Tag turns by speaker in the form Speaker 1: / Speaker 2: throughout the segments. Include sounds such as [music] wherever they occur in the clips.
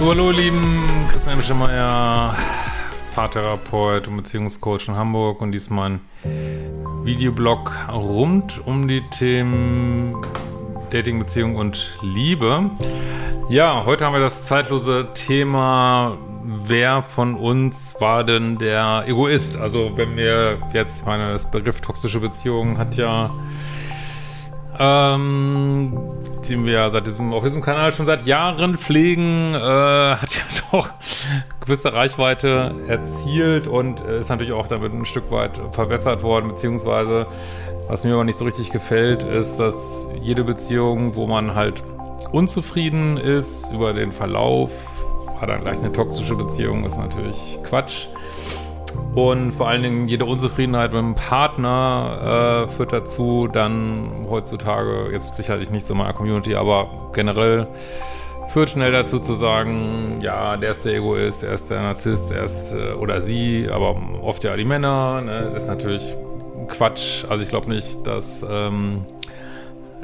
Speaker 1: So, hallo, lieben Christian Schemmer, Paartherapeut und Beziehungscoach in Hamburg und diesmal ein Videoblog rund um die Themen Dating, Beziehung und Liebe. Ja, heute haben wir das zeitlose Thema, wer von uns war denn der Egoist? Also wenn wir jetzt, meine, das Begriff toxische Beziehung hat ja ähm, den wir seit diesem, auf diesem Kanal schon seit Jahren pflegen, äh, hat ja [laughs] doch gewisse Reichweite erzielt und ist natürlich auch damit ein Stück weit verwässert worden, beziehungsweise was mir aber nicht so richtig gefällt, ist, dass jede Beziehung, wo man halt unzufrieden ist über den Verlauf, war dann gleich eine toxische Beziehung, ist natürlich Quatsch. Und vor allen Dingen jede Unzufriedenheit mit dem Partner äh, führt dazu, dann heutzutage, jetzt sicherlich nicht so in meiner Community, aber generell führt schnell dazu zu sagen, ja, der ist der Egoist, der ist der Narzisst, der ist äh, oder sie, aber oft ja die Männer, ne, das ist natürlich Quatsch. Also ich glaube nicht, dass ähm,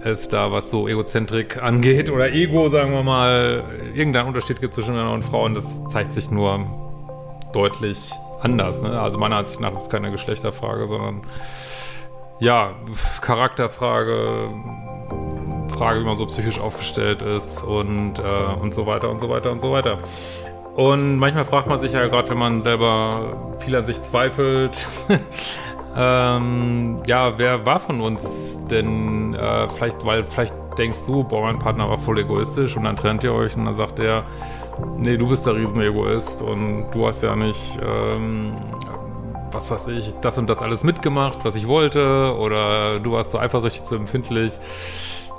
Speaker 1: es da, was so Egozentrik angeht oder Ego, sagen wir mal, irgendeinen Unterschied gibt zwischen Männern und Frauen. Das zeigt sich nur deutlich anders. Ne? Also meiner Ansicht nach ist es keine Geschlechterfrage, sondern ja, Charakterfrage, Frage, wie man so psychisch aufgestellt ist und, äh, und so weiter und so weiter und so weiter. Und manchmal fragt man sich ja gerade, wenn man selber viel an sich zweifelt, [laughs] ähm, ja, wer war von uns denn äh, vielleicht, weil vielleicht denkst du, boah, mein Partner war voll egoistisch und dann trennt ihr euch und dann sagt er, nee, du bist der Riesenegoist und du hast ja nicht, ähm, was weiß ich, das und das alles mitgemacht, was ich wollte oder du warst so eifersüchtig, zu empfindlich.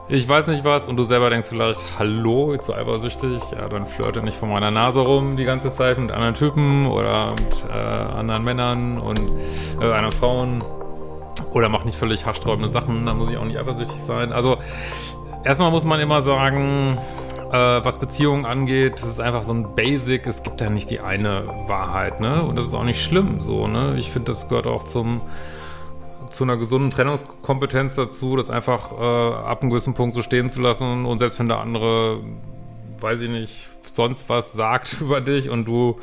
Speaker 1: Ich weiß nicht was und du selber denkst vielleicht, hallo, zu eifersüchtig, ja, dann flirte nicht von meiner Nase rum die ganze Zeit mit anderen Typen oder mit äh, anderen Männern und äh, anderen Frauen oder mach nicht völlig haarsträubende Sachen, dann muss ich auch nicht eifersüchtig sein. Also erstmal muss man immer sagen, äh, was Beziehungen angeht, das ist einfach so ein Basic. Es gibt ja nicht die eine Wahrheit, ne? Und das ist auch nicht schlimm, so, ne? Ich finde, das gehört auch zum zu einer gesunden Trennungskompetenz dazu, das einfach äh, ab einem gewissen Punkt so stehen zu lassen und selbst wenn der andere, weiß ich nicht, sonst was sagt [laughs] über dich und du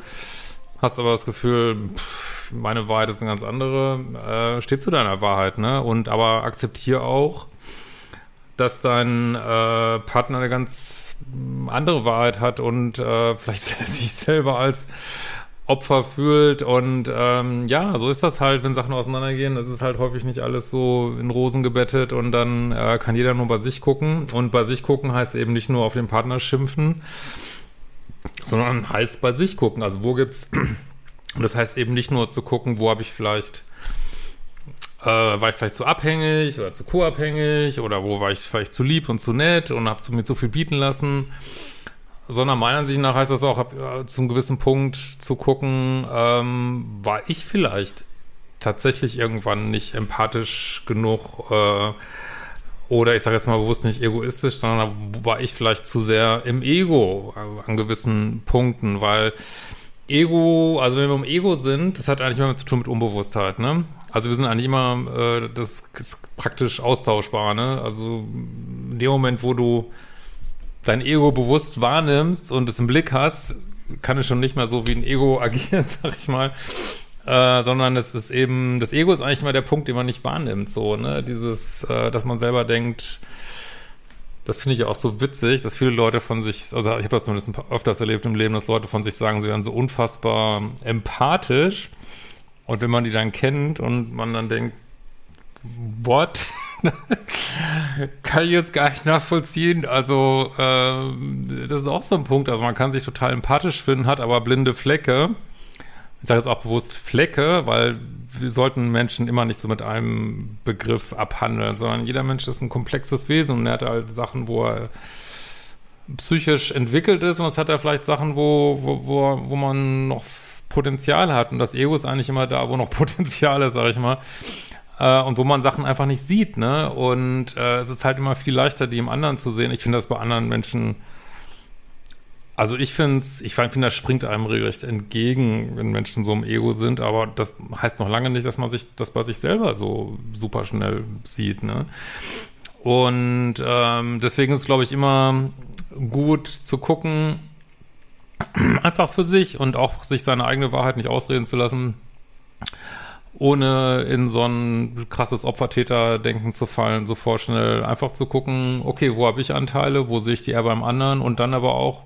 Speaker 1: hast aber das Gefühl, pff, meine Wahrheit ist eine ganz andere, äh, steht zu deiner Wahrheit, ne? Und aber akzeptier auch, dass dein äh, Partner eine ganz andere Wahrheit hat und äh, [laughs] vielleicht sich selber als Opfer fühlt und ähm, ja, so ist das halt, wenn Sachen auseinandergehen. Es ist halt häufig nicht alles so in Rosen gebettet und dann äh, kann jeder nur bei sich gucken. Und bei sich gucken heißt eben nicht nur auf den Partner schimpfen, sondern heißt bei sich gucken. Also wo gibt's und [clears throat] das heißt eben nicht nur zu gucken, wo habe ich vielleicht äh, war ich vielleicht zu abhängig oder zu co-abhängig oder wo war ich vielleicht zu lieb und zu nett und habe mir zu viel bieten lassen. Sondern meiner Ansicht nach heißt das auch, ab, äh, zum gewissen Punkt zu gucken, ähm, war ich vielleicht tatsächlich irgendwann nicht empathisch genug äh, oder ich sage jetzt mal bewusst nicht egoistisch, sondern war ich vielleicht zu sehr im Ego an gewissen Punkten, weil Ego, also wenn wir im Ego sind, das hat eigentlich immer zu tun mit Unbewusstheit, ne? Also wir sind eigentlich immer, äh, das ist praktisch austauschbar, ne? Also in dem Moment, wo du dein Ego bewusst wahrnimmst und es im Blick hast, kann es schon nicht mehr so wie ein Ego [laughs] agieren, sag ich mal. Äh, sondern es ist eben, das Ego ist eigentlich immer der Punkt, den man nicht wahrnimmt, so, ne? Dieses, äh, dass man selber denkt, das finde ich auch so witzig, dass viele Leute von sich, also ich habe das zumindest öfters erlebt im Leben, dass Leute von sich sagen, sie wären so unfassbar empathisch und wenn man die dann kennt und man dann denkt, what? [laughs] kann ich jetzt gar nicht nachvollziehen. Also, äh, das ist auch so ein Punkt. Also, man kann sich total empathisch finden, hat aber blinde Flecke. Ich sage jetzt auch bewusst Flecke, weil wir sollten Menschen immer nicht so mit einem Begriff abhandeln, sondern jeder Mensch ist ein komplexes Wesen und er hat halt Sachen, wo er psychisch entwickelt ist und es hat er vielleicht Sachen, wo, wo, wo, wo man noch Potenzial hat. Und das Ego ist eigentlich immer da, wo noch [laughs] Potenzial ist, sag ich mal. Äh, und wo man Sachen einfach nicht sieht, ne? Und äh, es ist halt immer viel leichter, die im anderen zu sehen. Ich finde das bei anderen Menschen, also ich finde es, ich finde, das springt einem regelrecht entgegen, wenn Menschen so im Ego sind, aber das heißt noch lange nicht, dass man sich das bei sich selber so super schnell sieht, ne? Und ähm, deswegen ist es, glaube ich, immer gut zu gucken, einfach für sich und auch sich seine eigene Wahrheit nicht ausreden zu lassen, ohne in so ein krasses Opfertäter-Denken zu fallen, so vorschnell einfach zu gucken, okay, wo habe ich Anteile, wo sehe ich die eher beim anderen und dann aber auch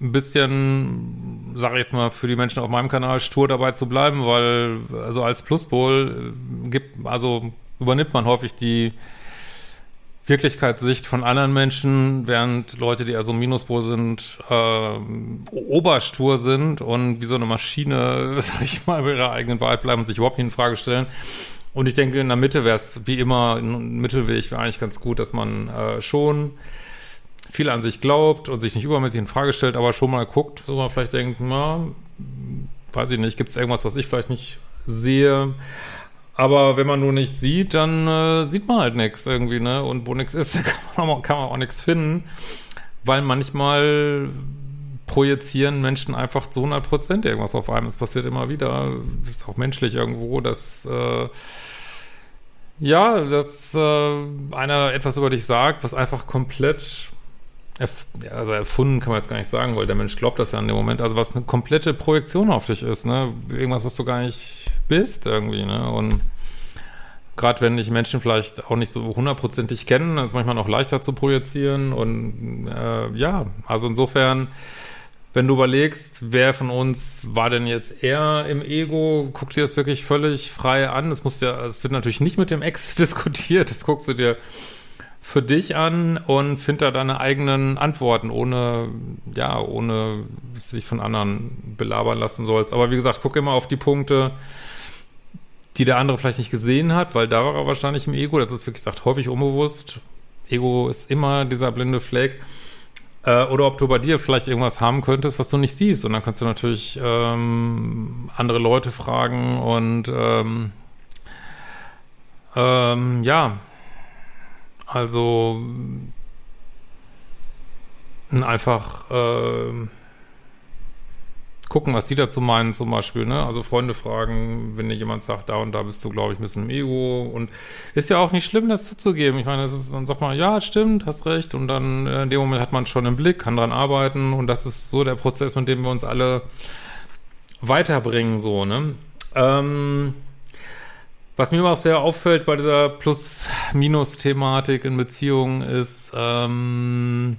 Speaker 1: ein bisschen, sage ich jetzt mal, für die Menschen auf meinem Kanal stur dabei zu bleiben, weil also als Pluspol äh, gibt, also übernimmt man häufig die Wirklichkeitssicht von anderen Menschen, während Leute, die eher so Minuspol sind, äh, oberstur sind und wie so eine Maschine, [laughs] sag ich mal, bei ihrer eigenen Wahrheit bleiben und sich überhaupt nicht in Frage stellen. Und ich denke, in der Mitte wäre es wie immer, ein Mittelweg wäre eigentlich ganz gut, dass man äh, schon viel an sich glaubt und sich nicht übermäßig in Frage stellt, aber schon mal guckt, wo man vielleicht denkt, na, weiß ich nicht, gibt es irgendwas, was ich vielleicht nicht sehe? Aber wenn man nur nichts sieht, dann äh, sieht man halt nichts irgendwie, ne? Und wo nichts ist, kann [laughs] man, kann man auch nichts finden, weil manchmal projizieren Menschen einfach zu 100 Prozent irgendwas auf einem. Es passiert immer wieder. Ist auch menschlich irgendwo, dass äh, ja, dass äh, einer etwas über dich sagt, was einfach komplett erf also erfunden kann man jetzt gar nicht sagen, weil der Mensch glaubt das ja in dem Moment. Also was eine komplette Projektion auf dich ist, ne? Irgendwas, was du gar nicht bist irgendwie, ne? Und gerade wenn dich Menschen vielleicht auch nicht so hundertprozentig kennen, ist es manchmal noch leichter zu projizieren. Und äh, ja, also insofern, wenn du überlegst, wer von uns war denn jetzt eher im Ego, guck dir das wirklich völlig frei an. Es muss ja, es wird natürlich nicht mit dem Ex [laughs] diskutiert, das guckst du dir für dich an und find da deine eigenen Antworten, ohne, ja, ohne sich von anderen belabern lassen sollst. Aber wie gesagt, guck immer auf die Punkte, die der andere vielleicht nicht gesehen hat, weil da war er wahrscheinlich im Ego. Das ist wirklich gesagt, häufig unbewusst. Ego ist immer dieser blinde Fleck. Äh, oder ob du bei dir vielleicht irgendwas haben könntest, was du nicht siehst. Und dann kannst du natürlich ähm, andere Leute fragen und ähm, ähm, ja, also einfach äh, gucken, was die dazu meinen zum Beispiel. Ne? Also Freunde fragen, wenn dir jemand sagt, da und da bist du, glaube ich, ein bisschen im Ego. Und ist ja auch nicht schlimm, das zuzugeben. Ich meine, das ist, dann sagt man, ja, stimmt, hast recht. Und dann äh, in dem Moment hat man schon einen Blick, kann dran arbeiten. Und das ist so der Prozess, mit dem wir uns alle weiterbringen, so, ne? Ähm, was mir auch sehr auffällt bei dieser Plus-Minus-Thematik in Beziehungen ist, ähm,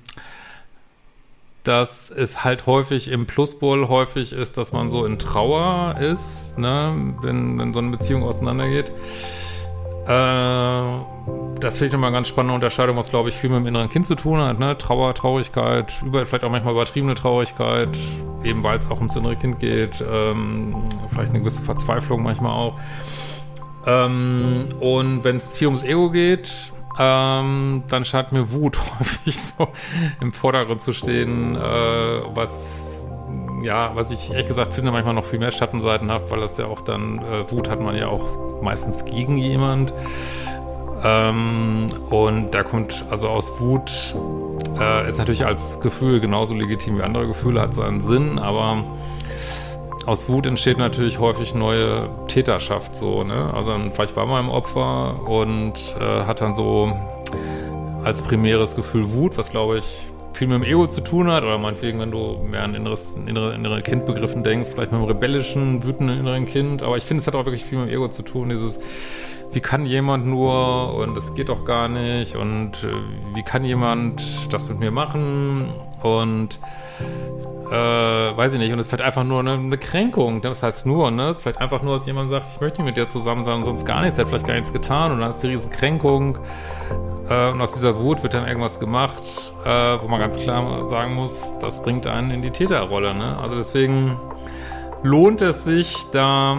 Speaker 1: dass es halt häufig im Pluspol häufig ist, dass man so in Trauer ist, ne, wenn, wenn so eine Beziehung auseinandergeht. Äh, das finde ich immer eine ganz spannende Unterscheidung, was glaube ich viel mit dem inneren Kind zu tun hat, ne? Trauer, Traurigkeit, über, vielleicht auch manchmal übertriebene Traurigkeit, eben weil es auch ums innere Kind geht, ähm, vielleicht eine gewisse Verzweiflung manchmal auch. Ähm, und wenn es viel ums Ego geht, ähm, dann scheint mir Wut [laughs] häufig so im Vordergrund zu stehen, äh, was ja, was ich ehrlich gesagt finde, manchmal noch viel mehr Schattenseiten hat, weil das ja auch dann, äh, Wut hat man ja auch meistens gegen jemand. Ähm, und da kommt also aus Wut, äh, ist natürlich als Gefühl genauso legitim wie andere Gefühle, hat seinen Sinn, aber aus Wut entsteht natürlich häufig neue Täterschaft, so, ne? Also vielleicht war man im Opfer und äh, hat dann so als primäres Gefühl Wut, was glaube ich viel mit dem Ego zu tun hat, oder meinetwegen, wenn du mehr an inneres, innere, innere Kindbegriffen denkst, vielleicht mit einem rebellischen, wütenden inneren Kind, aber ich finde, es hat auch wirklich viel mit dem Ego zu tun, dieses, wie kann jemand nur und das geht doch gar nicht und äh, wie kann jemand das mit mir machen und äh, weiß ich nicht, und es vielleicht einfach nur eine, eine Kränkung, das heißt nur, ne, es vielleicht einfach nur, dass jemand sagt, ich möchte nicht mit dir zusammen sein und sonst gar nichts, hat vielleicht gar nichts getan und dann ist die riesen Kränkung äh, und aus dieser Wut wird dann irgendwas gemacht, äh, wo man ganz klar sagen muss, das bringt einen in die Täterrolle, ne, also deswegen lohnt es sich, da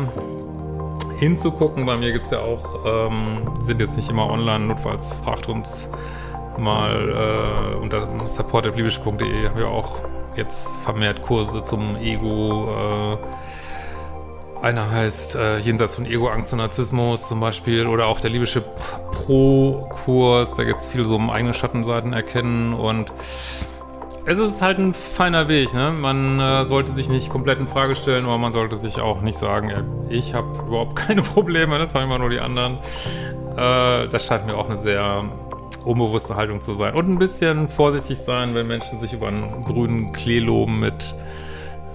Speaker 1: hinzugucken, bei mir gibt es ja auch, ähm, sind jetzt nicht immer online, notfalls fragt uns mal äh, unter support.liebische.de haben wir auch jetzt vermehrt Kurse zum Ego. Äh, einer heißt äh, Jenseits von Ego, Angst und Narzissmus zum Beispiel oder auch der Liebische Pro-Kurs. Da geht es viel so um eigene Schattenseiten erkennen und es ist halt ein feiner Weg. Ne? Man äh, sollte sich nicht komplett in Frage stellen, aber man sollte sich auch nicht sagen, ich habe überhaupt [laughs] keine Probleme, das haben immer nur die anderen. Äh, das scheint mir auch eine sehr unbewusste Haltung zu sein. Und ein bisschen vorsichtig sein, wenn Menschen sich über einen grünen Klee loben mit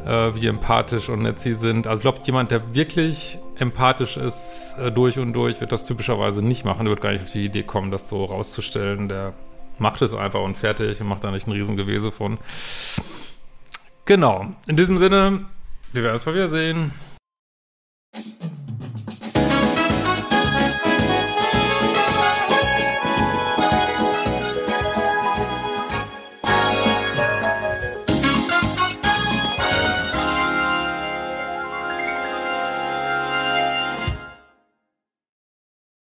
Speaker 1: äh, wie empathisch und nett sie sind. Also ich glaube, jemand, der wirklich empathisch ist, äh, durch und durch, wird das typischerweise nicht machen. Der wird gar nicht auf die Idee kommen, das so rauszustellen. Der macht es einfach und fertig und macht da nicht ein Riesengewese von. Genau. In diesem Sinne, wir werden es mal wieder sehen.